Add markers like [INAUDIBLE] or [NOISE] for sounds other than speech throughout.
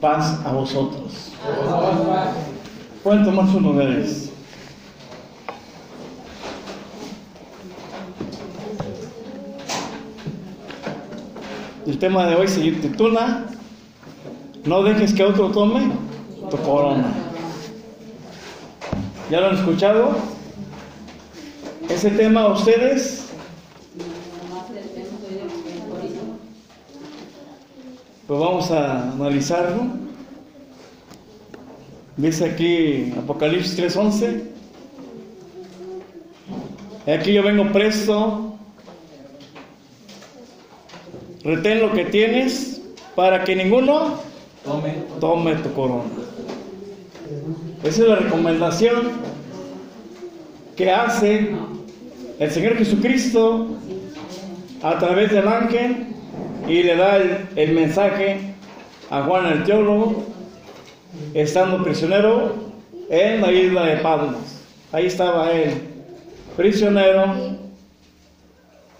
Paz a vosotros. Pueden tomar sus lugares. El tema de hoy se titula No dejes que otro tome tu corona. ¿Ya lo han escuchado? Ese tema ustedes pues vamos a analizarlo. Dice aquí Apocalipsis 3:11. Aquí yo vengo presto. Retén lo que tienes para que ninguno Tome. tome tu corona. Esa es la recomendación que hace el Señor Jesucristo a través del ángel y le da el, mensaje a Juan el teólogo, estando prisionero en la isla de Patmos. Ahí estaba él, prisionero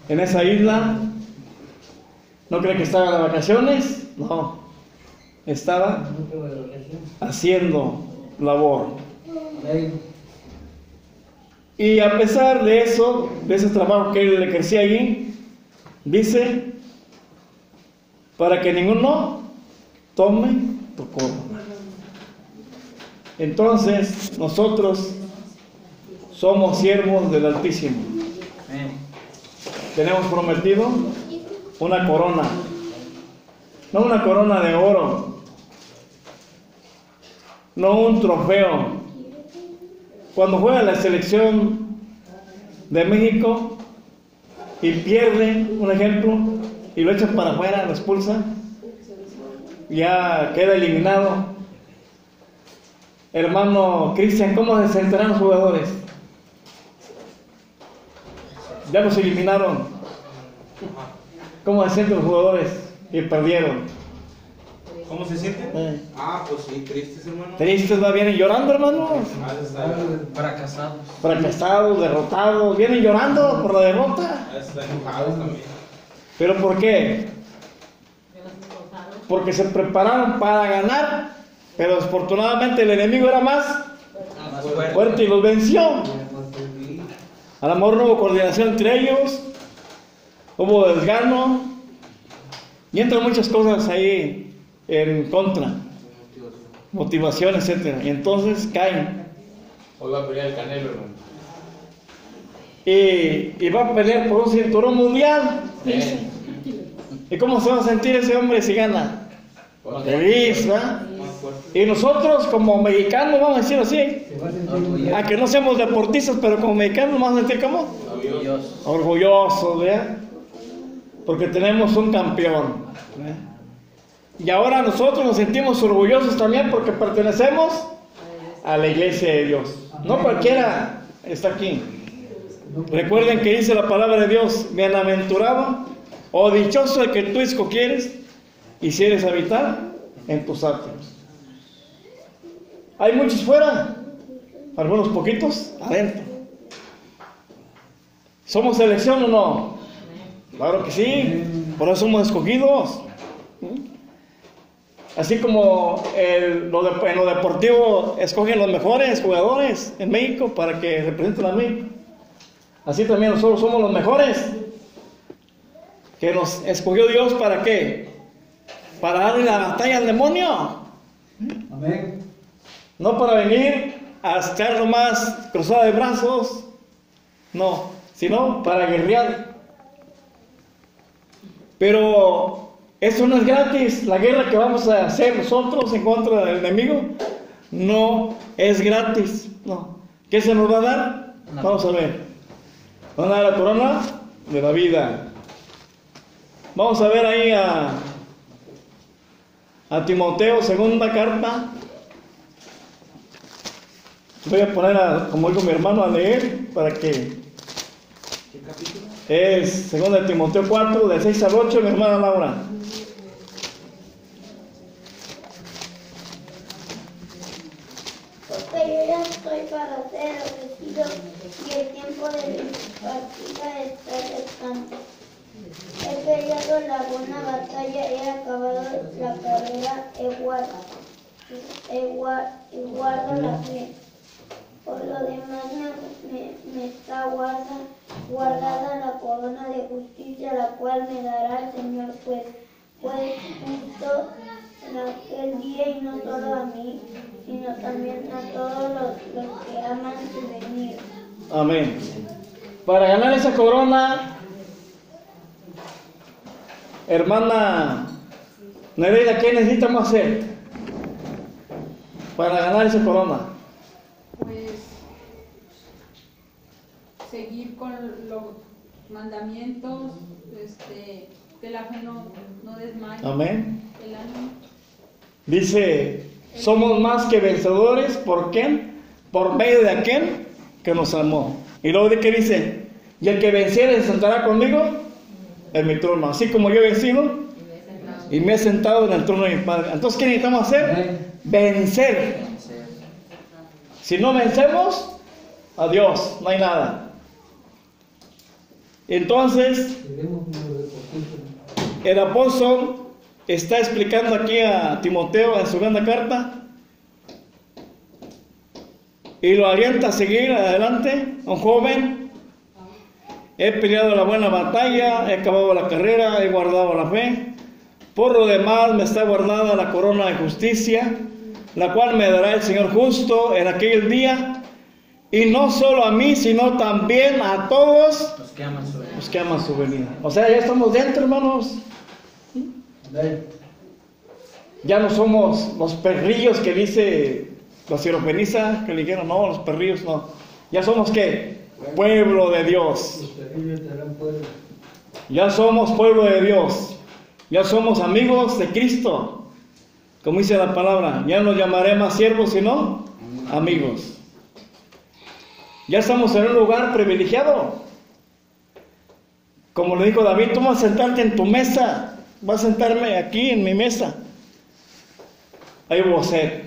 en esa isla. ¿No cree que estaba de vacaciones? No, estaba haciendo labor. Y a pesar de eso, de ese trabajo que él le crecía allí, dice, para que ninguno tome tu corona. Entonces, nosotros somos siervos del Altísimo. Tenemos prometido una corona, no una corona de oro, no un trofeo. Cuando juega la selección de México y pierde, un ejemplo, y lo echan para afuera, lo expulsan, ya queda eliminado. Hermano Cristian, ¿cómo se sentirán los jugadores? Ya los eliminaron. ¿Cómo se sienten los jugadores que perdieron? ¿Cómo se siente? Eh, Ah, pues sí, tristes, hermano. Tristes, va, vienen llorando, hermanos. Está, Fracasados. Fracasados, derrotados, vienen llorando por la derrota. está enojados también. ¿Pero por qué? Porque se prepararon para ganar, pero desafortunadamente el enemigo era más Más fuerte. fuerte y los venció. A lo mejor no hubo coordinación entre ellos, hubo desgano y entran muchas cosas ahí en contra, motivación, etcétera. Y entonces caen. Hoy va a pelear el Canelo, hermano. Y, y va a pelear por un cinturón mundial. ¿Y cómo se va a sentir ese hombre si gana? Feliz, ¿verdad? Y nosotros como mexicanos, vamos a decir así, aunque no seamos deportistas, pero como mexicanos vamos a sentir como Orgullosos. orgullosos, ¿verdad? Porque tenemos un campeón. ¿verdad? Y ahora nosotros nos sentimos orgullosos también porque pertenecemos a la iglesia de Dios. No cualquiera está aquí. Recuerden que dice la palabra de Dios, bienaventurado o dichoso el que tú escogieres y si eres habitar en tus atrios. Hay muchos fuera, algunos poquitos adentro. ¿Somos selección o no? Claro que sí, por eso somos escogidos. Así como en lo deportivo escogen los mejores jugadores en México para que representen a México. Así también nosotros somos los mejores. Que nos escogió Dios para qué? Para darle la batalla al demonio. Amén. No para venir a estar nomás cruzada de brazos. No, sino para guerrear. Pero eso no es gratis. La guerra que vamos a hacer nosotros en contra del enemigo no es gratis. No. ¿Qué se nos va a dar? Vamos a ver. Van a la corona de la vida. Vamos a ver ahí a, a Timoteo, segunda carta. Voy a poner, a, como dijo mi hermano, a leer para que ¿Qué capítulo? es segunda de Timoteo 4, de 6 al 8, mi hermana Laura. Porque yo ya estoy para ser y el tiempo de mi partida está cercano. He peleado la buena batalla, he acabado la carrera, he guardado, he gua- he guardado la fe. Por lo demás me, me- está guarda, guardada la corona de justicia, la cual me dará el Señor juez, juez justo en aquel día y no solo a mí, sino también a todos los, los que aman su venida. Amén. Para ganar esa corona, hermana Nereida, ¿qué necesitamos hacer? Para ganar esa corona. pues seguir con los mandamientos, este, que la fe no, no desmaye, Amén. el ánimo. Dice, somos más que vencedores, ¿por quién? Por medio de aquel que nos amó. Y luego de qué dice, y el que venciere se sentará conmigo en mi trono, así como yo he vencido y me he sentado en el trono de mi Padre. Entonces, ¿qué necesitamos hacer? Vencer. Si no vencemos, adiós, no hay nada. Entonces, el apóstol está explicando aquí a Timoteo en su segunda carta y lo alienta a seguir adelante, un joven. He peleado la buena batalla, he acabado la carrera, he guardado la fe. Por lo demás me está guardada la corona de justicia, la cual me dará el Señor justo en aquel día. Y no solo a mí, sino también a todos Los que aman su venida. los que aman su venida. O sea, ya estamos dentro, hermanos. Ya no somos los perrillos que dice la sirofeniza, que le dijeron, no, los perrillos no. Ya somos qué? Pueblo de Dios. Ya somos pueblo de Dios. Ya somos amigos de Cristo. Como dice la palabra, ya no llamaré más siervos, sino amigos. Ya estamos en un lugar privilegiado. Como le dijo David, tú vas a sentarte en tu mesa, vas a sentarme aquí en mi mesa. Ahí hubo sed.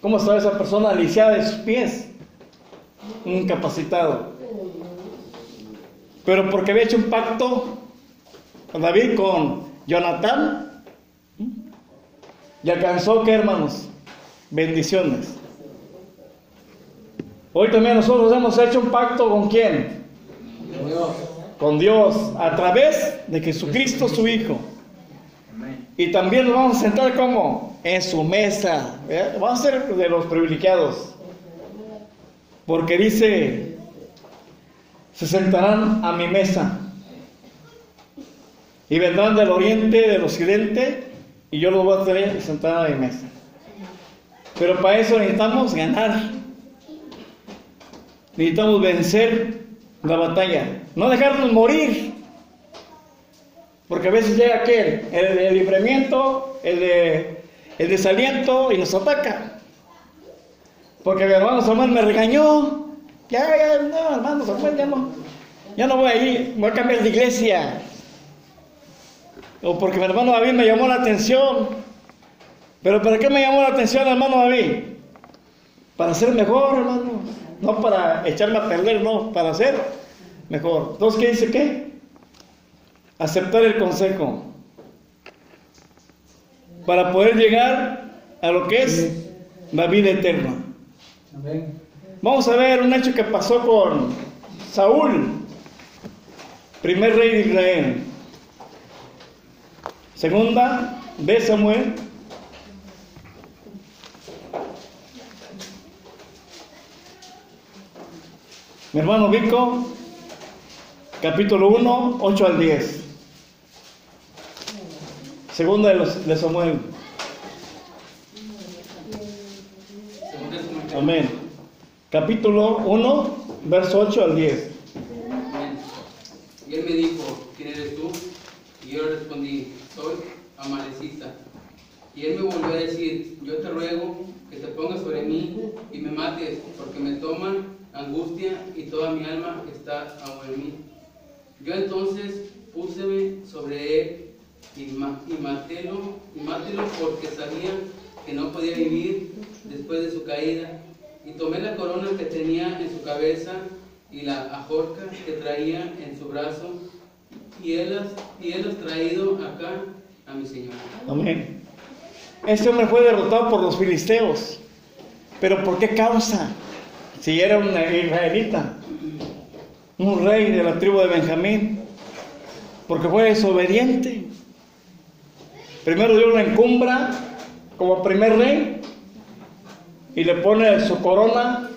¿Cómo estaba esa persona lisiada de sus pies? Incapacitado. Pero porque había hecho un pacto David con Jonatán y alcanzó que hermanos, bendiciones. Hoy también nosotros hemos hecho un pacto con quién? Con Dios a través de Jesucristo su Hijo. Y también nos vamos a sentar como en su mesa. ¿verdad? Vamos a ser de los privilegiados. Porque dice, se sentarán a mi mesa. Y vendrán del oriente, del occidente, y yo los voy a tener sentar a mi mesa. Pero para eso necesitamos ganar. Necesitamos vencer la batalla. No dejarnos morir. Porque a veces llega aquel, el de libramiento, el de el desaliento y nos ataca. Porque mi hermano Samuel me regañó. Ya, ya, no, hermano Samuel, ya no. Ya no voy a ir, voy a cambiar de iglesia. O porque mi hermano David me llamó la atención. Pero ¿para qué me llamó la atención hermano David? Para ser mejor, hermano. No para echarme a perder, no, para ser mejor. Entonces, ¿qué dice qué? Aceptar el consejo. Para poder llegar a lo que es la vida eterna. Vamos a ver un hecho que pasó con Saúl, primer rey de Israel. Segunda de Samuel. Mi hermano Vico, capítulo 1, 8 al 10. Segunda de, los, de Samuel. Amén. Capítulo 1, verso 8 al 10. Amén. Y él me dijo, ¿quién eres tú? Y yo le respondí, soy amalecita. Y él me volvió a decir, yo te ruego que te pongas sobre mí y me mates, porque me toman angustia y toda mi alma está aún mí. Yo entonces púseme sobre él y, y matélo, y mátelo porque sabía que no podía vivir después de su caída. Y tomé la corona que tenía en su cabeza y la ajorca que traía en su brazo y él has, y él has traído acá a mi señor. Amén. Este hombre fue derrotado por los filisteos. ¿Pero por qué causa? Si era un israelita, un rey de la tribu de Benjamín, porque fue desobediente. Primero Dios lo encumbra como primer rey y le pone su corona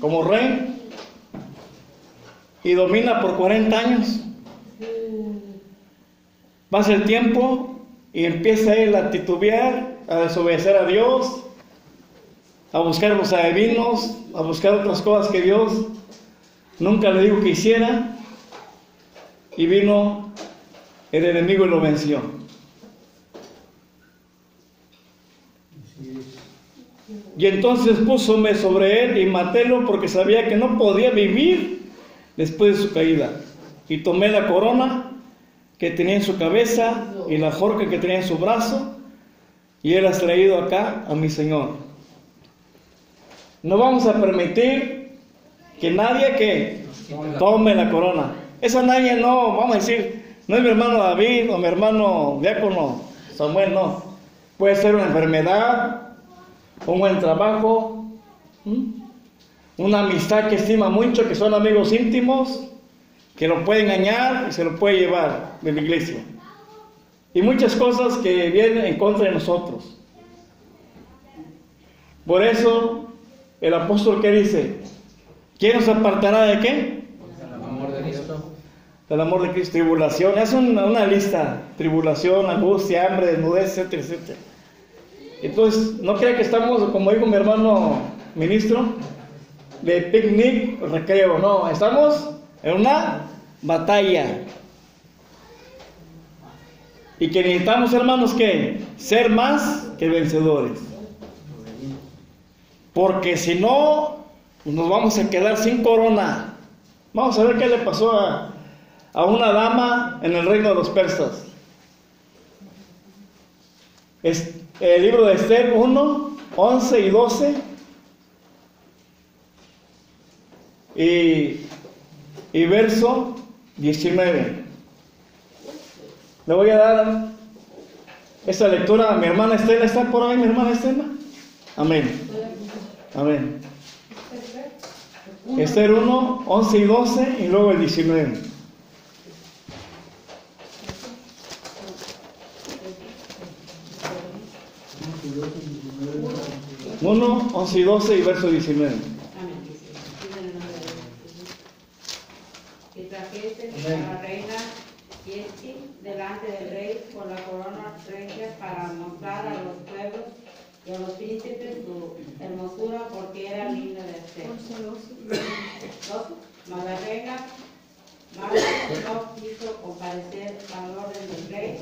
como rey y domina por 40 años. Pasa el tiempo y empieza él a titubear, a desobedecer a Dios, a buscar los adivinos, a buscar otras cosas que Dios nunca le dijo que hiciera. Y vino el enemigo y lo venció. Y entonces púsome sobre él y matélo porque sabía que no podía vivir después de su caída. Y tomé la corona que tenía en su cabeza y la jorca que tenía en su brazo y él ha traído acá a mi Señor. No vamos a permitir que nadie que tome la corona. Esa nadie no, vamos a decir, no es mi hermano David o mi hermano diácono Samuel, no. Puede ser una enfermedad, un buen trabajo, una amistad que estima mucho, que son amigos íntimos, que lo puede engañar y se lo puede llevar de la iglesia. Y muchas cosas que vienen en contra de nosotros. Por eso el apóstol que dice, ¿quién nos apartará de qué? El amor de Cristo. Del amor de Cristo, tribulación, es una, una lista, tribulación, angustia, hambre, desnudez, etcétera, etcétera. Entonces, no crea que estamos, como dijo mi hermano ministro, de picnic, recreo, no, estamos en una batalla. Y que necesitamos, hermanos, que ser más que vencedores. Porque si no, nos vamos a quedar sin corona. Vamos a ver qué le pasó a, a una dama en el reino de los persas. El libro de Esther 1, 11 y 12. Y, y verso 19. Le voy a dar esta lectura a mi hermana Estela. ¿Está por ahí mi hermana Estela? Amén. Amén. Esther 1, 11 y 12 y luego el 19. Uno, 11 y 12 y verso 19. Amén. dice, dice en el nombre de Jesús. Y trajese a la reina Yesti delante del rey con la corona regia para mostrar a los pueblos y a los príncipes su hermosura porque era linda de ser. Dos, mas la reina Marta no quiso comparecer a la orden del rey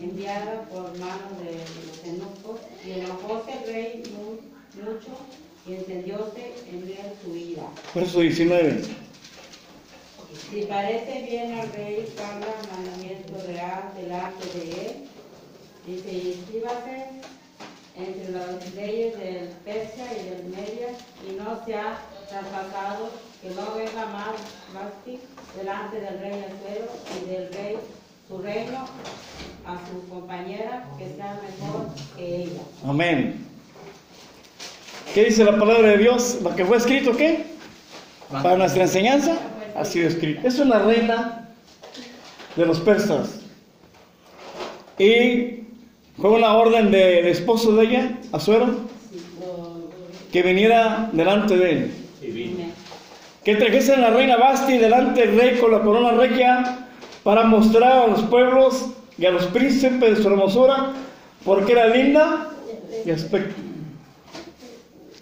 enviada por mano de los eunucos y enojóse el rey mu- mucho y encendióse en él su ira. Verso 19. Si parece bien al rey habla mandamiento real delante de él, dice, y escríbase entre las leyes del Persia y del Media, y no sea traspasado, que no venga más Basti delante del rey Azuero y del rey su reino a su compañera, que sea mejor que ella. Amén. ¿Qué dice la palabra de Dios? ¿Lo que fue escrito qué? Para nuestra enseñanza ha sido escrito. Es una reina de los persas. Y fue una orden del esposo de ella, Azuero, que viniera delante de él. Que trajese a la reina Basti delante del rey con la corona regia para mostrar a los pueblos y a los príncipes de su hermosura, porque era linda y aspecto.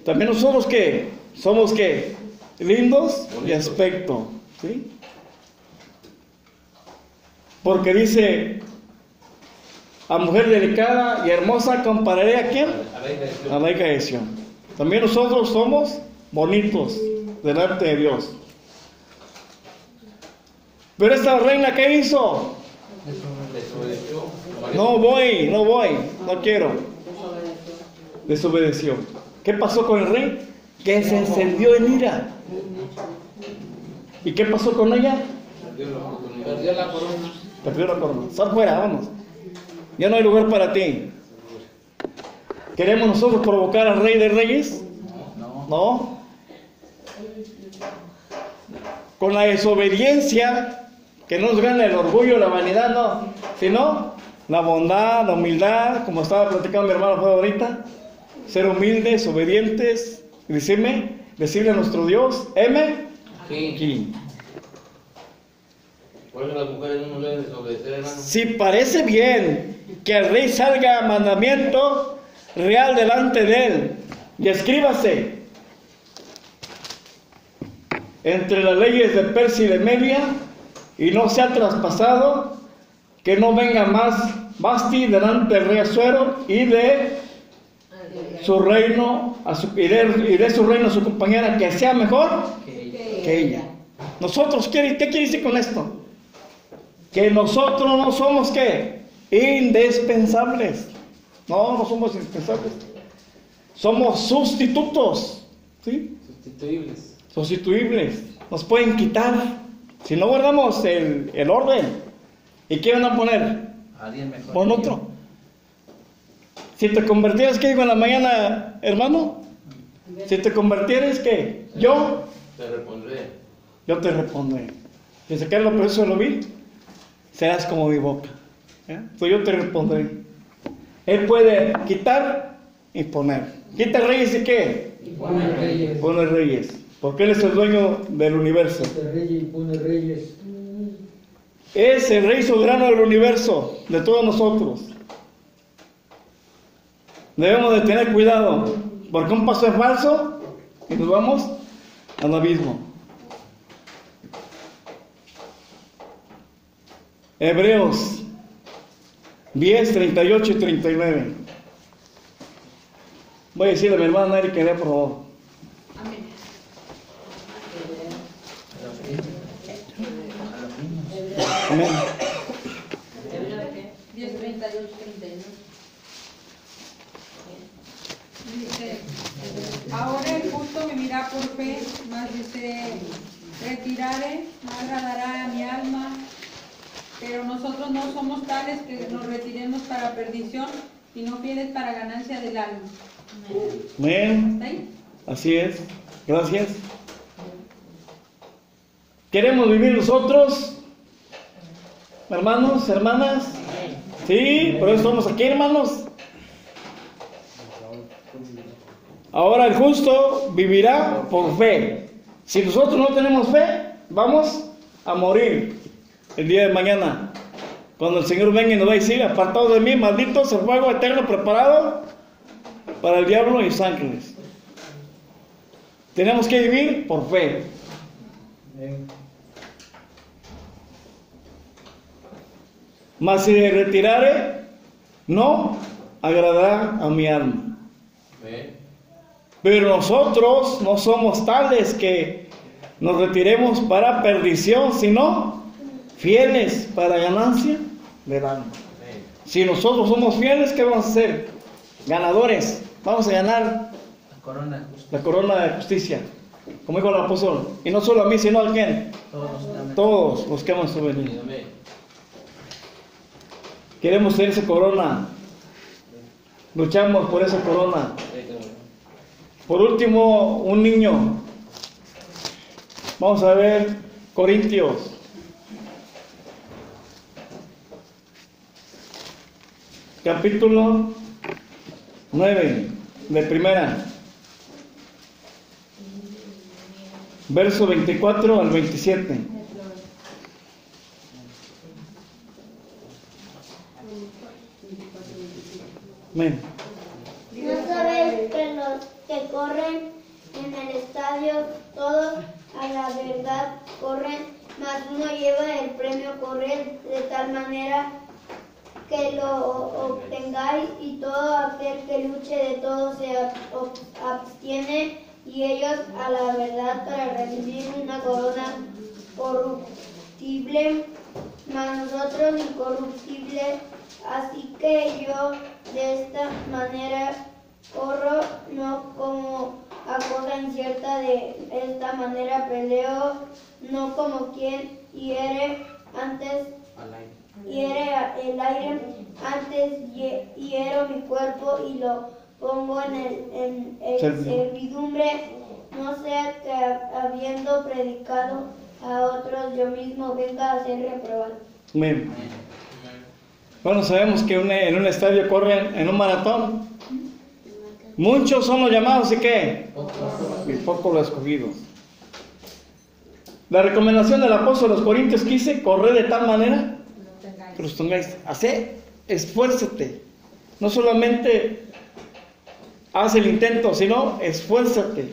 También nosotros que somos que lindos y aspecto, ¿sí? Porque dice a mujer delicada y hermosa compararé a quién? A de- la hija de. También nosotros somos bonitos delante de Dios. Pero esta reina, ¿qué hizo? desobedeció. No voy, no voy, no quiero. Desobedeció. ¿Qué pasó con el rey? Que se encendió en ira. ¿Y qué pasó con ella? Perdió la corona. Perdió la corona. Sal fuera, vamos. Ya no hay lugar para ti. ¿Queremos nosotros provocar al Rey de Reyes? No. No. Con la desobediencia, que no nos gane el orgullo, la vanidad, no. Sino la bondad, la humildad, como estaba platicando mi hermano ahorita. Ser humildes, obedientes, y decirme, decirle a nuestro Dios, M, Sí. aquí. Por eso las mujeres no nos deben desobedecer, hermano. Si parece bien que el rey salga mandamiento real delante de él y escríbase entre las leyes de Persia y de Media y no sea traspasado, que no venga más Basti delante del rey Azuero y de su reino a su, su reino a su compañera que sea mejor que ella. Nosotros, ¿qué, qué quiere decir con esto? Que nosotros no somos qué? Indispensables. No, no somos indispensables. Somos sustitutos. ¿Sí? Sustituibles. Sustituibles. Nos pueden quitar. Si no guardamos el, el orden. ¿Y qué van a poner? Alguien mejor. Pon otro. Si te convirtieras, ¿qué digo en la mañana, hermano? Si te convirtieras, ¿qué? Yo, Te repondré. yo te responderé. Si se cae lo de lo vil, serás como mi boca. ¿eh? Pues yo te responderé. Él puede quitar y poner. Quita reyes y qué? Pone reyes. Pone reyes. Porque Él es el dueño del universo. Rey pone reyes. Es el rey soberano del universo, de todos nosotros. Debemos de tener cuidado, porque un paso es falso y nos vamos al abismo. Hebreos 10, 38 y 39. Voy a decirle a mi hermana Erika, por favor. Amén. Amén. 10, 38, 39. Dice, ahora el justo vivirá por fe, mas dice, retiraré, no agradará a mi alma, pero nosotros no somos tales que nos retiremos para perdición, sino fieles para ganancia del alma. Amén. Así es. Gracias. ¿Queremos vivir nosotros? Hermanos, hermanas. Sí, por eso estamos aquí, hermanos. Ahora el justo vivirá por fe. Si nosotros no tenemos fe, vamos a morir el día de mañana. Cuando el Señor venga y nos va a decir, apartados de mí, malditos, el fuego eterno preparado para el diablo y sus ángeles. Tenemos que vivir por fe. Mas si retirare, no agradará a mi alma. Amén. Pero nosotros no somos tales que nos retiremos para perdición, sino fieles para ganancia del alma. Si nosotros somos fieles, ¿qué vamos a hacer? Ganadores. Vamos a ganar La corona la corona de justicia. Como dijo el apóstol. Y no solo a mí, sino a quién? Todos. Todos los que venida. Amén. Queremos tener esa corona. Luchamos por esa corona. Por último, un niño. Vamos a ver Corintios. Capítulo 9 de primera. Verso 24 al 27. Amén. ¿No sabéis que los que corren en el estadio, todos a la verdad corren, mas uno lleva el premio correr de tal manera que lo obtengáis y todo aquel que luche de todo se abstiene y ellos a la verdad para recibir una corona corruptible, mas nosotros incorruptible. Así que yo de esta manera corro, no como a cosa incierta, de esta manera peleo, no como quien hiere, antes hiere el aire, antes hie- hiero mi cuerpo y lo pongo en, el, en, en Servi- servidumbre, no sea que habiendo predicado a otros yo mismo venga a ser reprobado. Bueno, sabemos que un- en un estadio corren en un maratón. Muchos son los llamados y qué? Y pocos los escogidos. La recomendación del apóstol a los Corintios quise correr de tal manera que los tengáis. Hacer, esfuérzate. No solamente haz el intento, sino esfuérzate.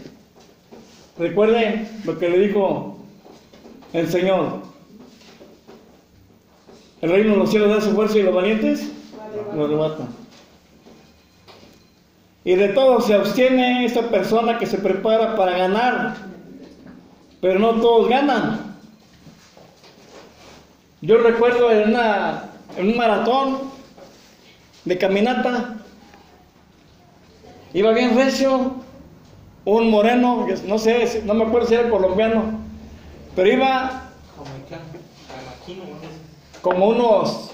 Recuerden lo que le dijo el Señor. El reino de los cielos da su fuerza y los valientes lo arrebatan. Y de todo se abstiene esta persona que se prepara para ganar, pero no todos ganan. Yo recuerdo en, una, en un maratón de caminata, iba bien recio, un moreno, no sé, no me acuerdo si era colombiano, pero iba como unos,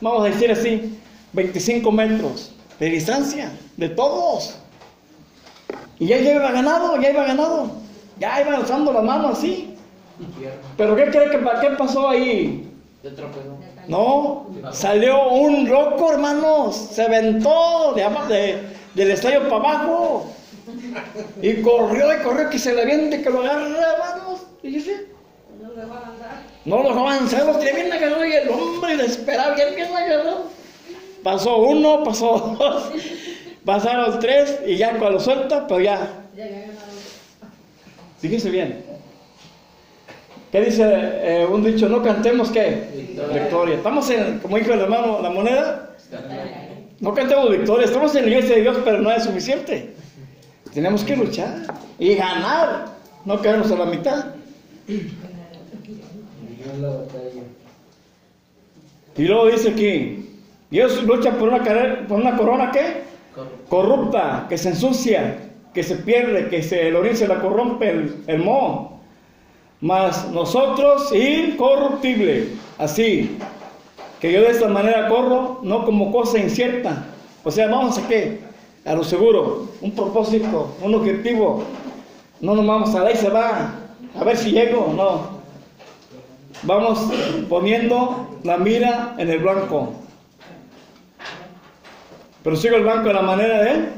vamos a decir así, 25 metros de distancia de todos. Y ya, ya iba ganado, ya iba ganado. Ya iba alzando la mano así. Pero ¿qué cree que qué pasó ahí? No, salió un loco, hermanos. Se aventó de, de- del estadio para abajo. Y corrió y corrió que se le aviente, que lo agarre, hermanos. Y dice, no lo dejó avanzar, lo tenía bien agarrado y el hombre desesperado, bien, bien agarrado. Pasó uno, pasó dos, pasaron tres y ya cuando suelta, pero ya. Fíjese bien. ¿Qué dice eh, un dicho? No cantemos qué? Victoria. Estamos en, como dijo el hermano, la moneda. No cantemos victoria. Estamos en la iglesia de Dios, pero no es suficiente. Tenemos que luchar y ganar. No quedarnos a la mitad. Ganar la batalla. Y luego dice aquí, Dios lucha por una, carrera, por una corona ¿qué? corrupta, que se ensucia, que se pierde, que se, el orín se la corrompe el, el moho. Mas nosotros incorruptible, así, que yo de esta manera corro, no como cosa incierta. O sea, vamos a qué? A lo seguro, un propósito, un objetivo. No nos vamos a dar y se va, a ver si llego, no. Vamos poniendo la mira en el blanco. Pero sigo el blanco de la manera de él.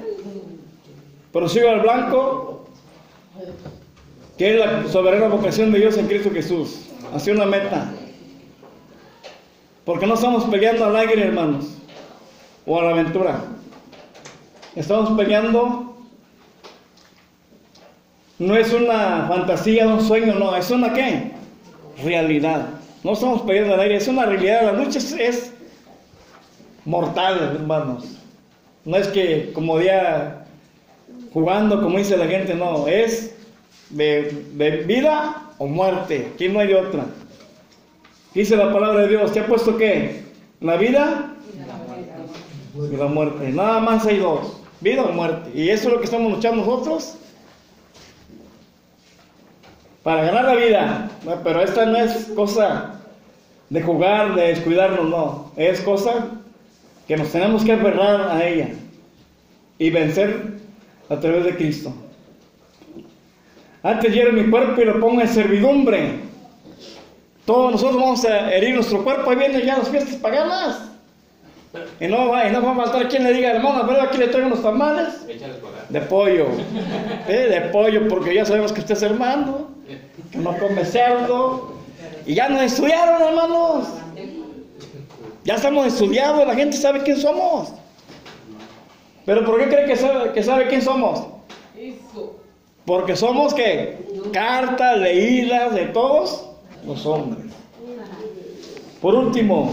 Pero sigo el blanco, que es la soberana vocación de Dios en Cristo Jesús. Hacia una meta. Porque no estamos peleando al aire, hermanos, o a la aventura. Estamos peleando. No es una fantasía, un sueño, no, es una qué? Realidad. No estamos peleando al aire, es una realidad. La lucha es, es mortal, hermanos. No es que como día jugando, como dice la gente, no, es de, de vida o muerte. Aquí no hay otra. Dice la palabra de Dios, ¿te ha puesto qué? La vida y la muerte. Nada más hay dos, vida o muerte. Y eso es lo que estamos luchando nosotros. Para ganar la vida. Pero esta no es cosa de jugar, de descuidarnos, no. Es cosa que nos tenemos que aferrar a ella y vencer a través de Cristo. Antes hiero mi cuerpo y lo pongo en servidumbre. Todos nosotros vamos a herir nuestro cuerpo. Ahí vienen ya las fiestas paganas. Y no, va, y no va a faltar quien le diga, hermano, pero aquí le traigo unos tamales de pollo. ¿eh? De pollo, porque ya sabemos que usted es hermano, que no come cerdo. Y ya nos estudiaron, hermanos. Ya estamos estudiados, la gente sabe quién somos. Pero ¿por qué cree que sabe, que sabe quién somos? Porque somos que cartas leídas de todos los hombres. Por último,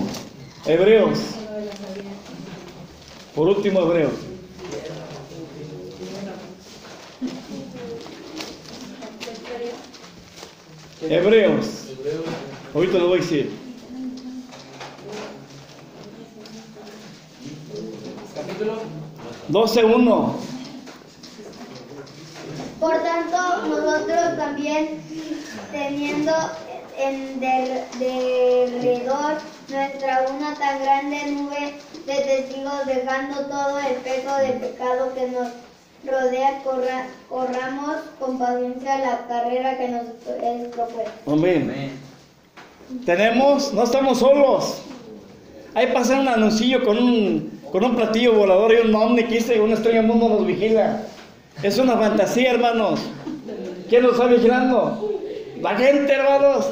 Hebreos. Por último, Hebreos. Hebreos. Ahorita lo voy a decir. 12.1. Por tanto, nosotros también, teniendo en der- derredor nuestra una tan grande nube de testigos, dejando todo el peso de pecado que nos rodea, corra- corramos con paciencia la carrera que nos es propuesta. Amén. Amén. Tenemos, no estamos solos. Ahí pasa un anuncillo con un, con un platillo volador y un dice una estrella del mundo nos vigila. Es una fantasía, hermanos. ¿Quién nos está vigilando? La gente, hermanos.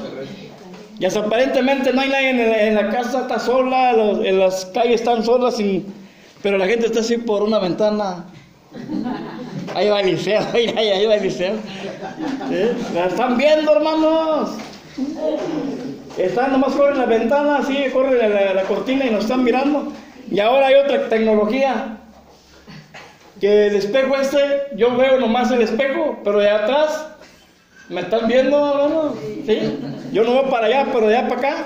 Y hasta aparentemente no hay nadie en la, casa, está sola, en las calles están solas, pero la gente está así por una ventana. Ahí va Eliseo, [LAUGHS] ahí, ahí, ahí va Eliseo. ¿Sí? La están viendo, hermanos. Están nomás corren la ventana, así, corre la, la- la cortina y nos están mirando. Y ahora hay otra tecnología. Que el espejo este, yo veo nomás el espejo, pero de atrás me están viendo, hermano. ¿Sí? Yo no veo para allá, pero de allá para acá.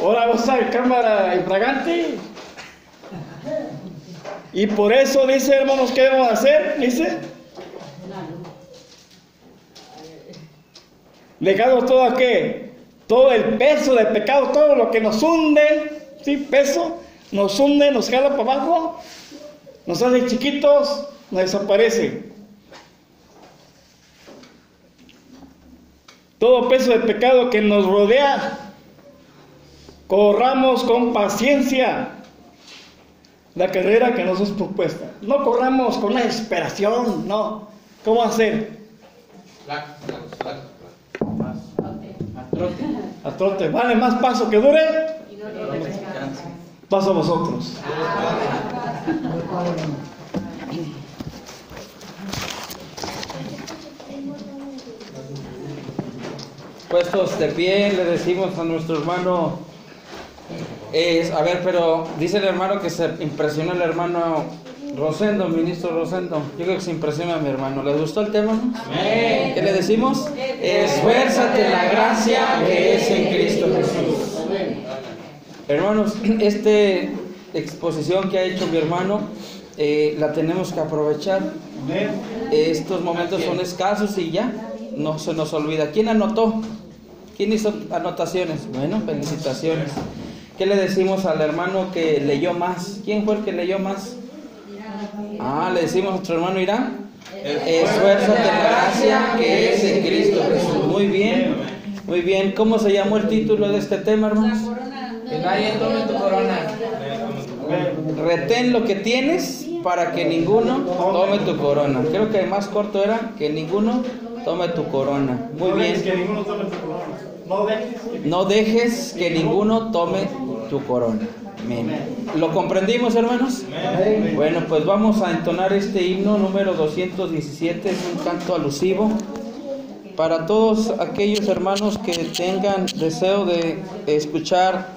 Ahora vas a cámara infragante. Y por eso dice, hermanos, ¿qué debemos hacer? Dice. Dejando todo qué? Todo el peso del pecado, todo lo que nos hunde, ¿sí? Peso, nos hunde, nos jala para abajo, nos hace chiquitos, nos desaparece. Todo peso del pecado que nos rodea, corramos con paciencia la carrera que nos es propuesta. No corramos con una desesperación, no. ¿Cómo hacer? Flaco, flaco. A trote. Vale más paso que dure, Y no tiene descanso. Paso a vosotros. Puestos de pie, le decimos a nuestro hermano. es- a ver, pero dice el hermano que se impresionó el hermano Rosendo, ministro Rosendo. Yo creo que se impresiona a mi hermano. ¿Les gustó el tema? no? ¿Qué le decimos? Esfuérzate en la gracia que es en Cristo Jesús. Hermanos, esta exposición que ha hecho mi hermano eh, la tenemos que aprovechar. Estos momentos son escasos y ya no se nos olvida. ¿Quién anotó? ¿Quién hizo anotaciones? Bueno, felicitaciones. ¿Qué le decimos al hermano que leyó más? ¿Quién fue el que leyó más? Ah, le decimos a nuestro hermano Irán. Esfuérzate en la gracia que es en Cristo Jesús. Muy bien, muy bien. ¿Cómo se llamó el título de este tema, hermanos? Que nadie tome tu corona. Retén lo que tienes para que ninguno tome tu corona. Creo que el más corto era que ninguno tome tu corona. Muy No dejes bien. que ninguno tome tu corona. No dejes que ninguno tome tu corona. Amén. ¿Lo comprendimos, hermanos? Bueno, pues vamos a entonar este himno número 217. Es un canto alusivo para todos aquellos hermanos que tengan deseo de escuchar la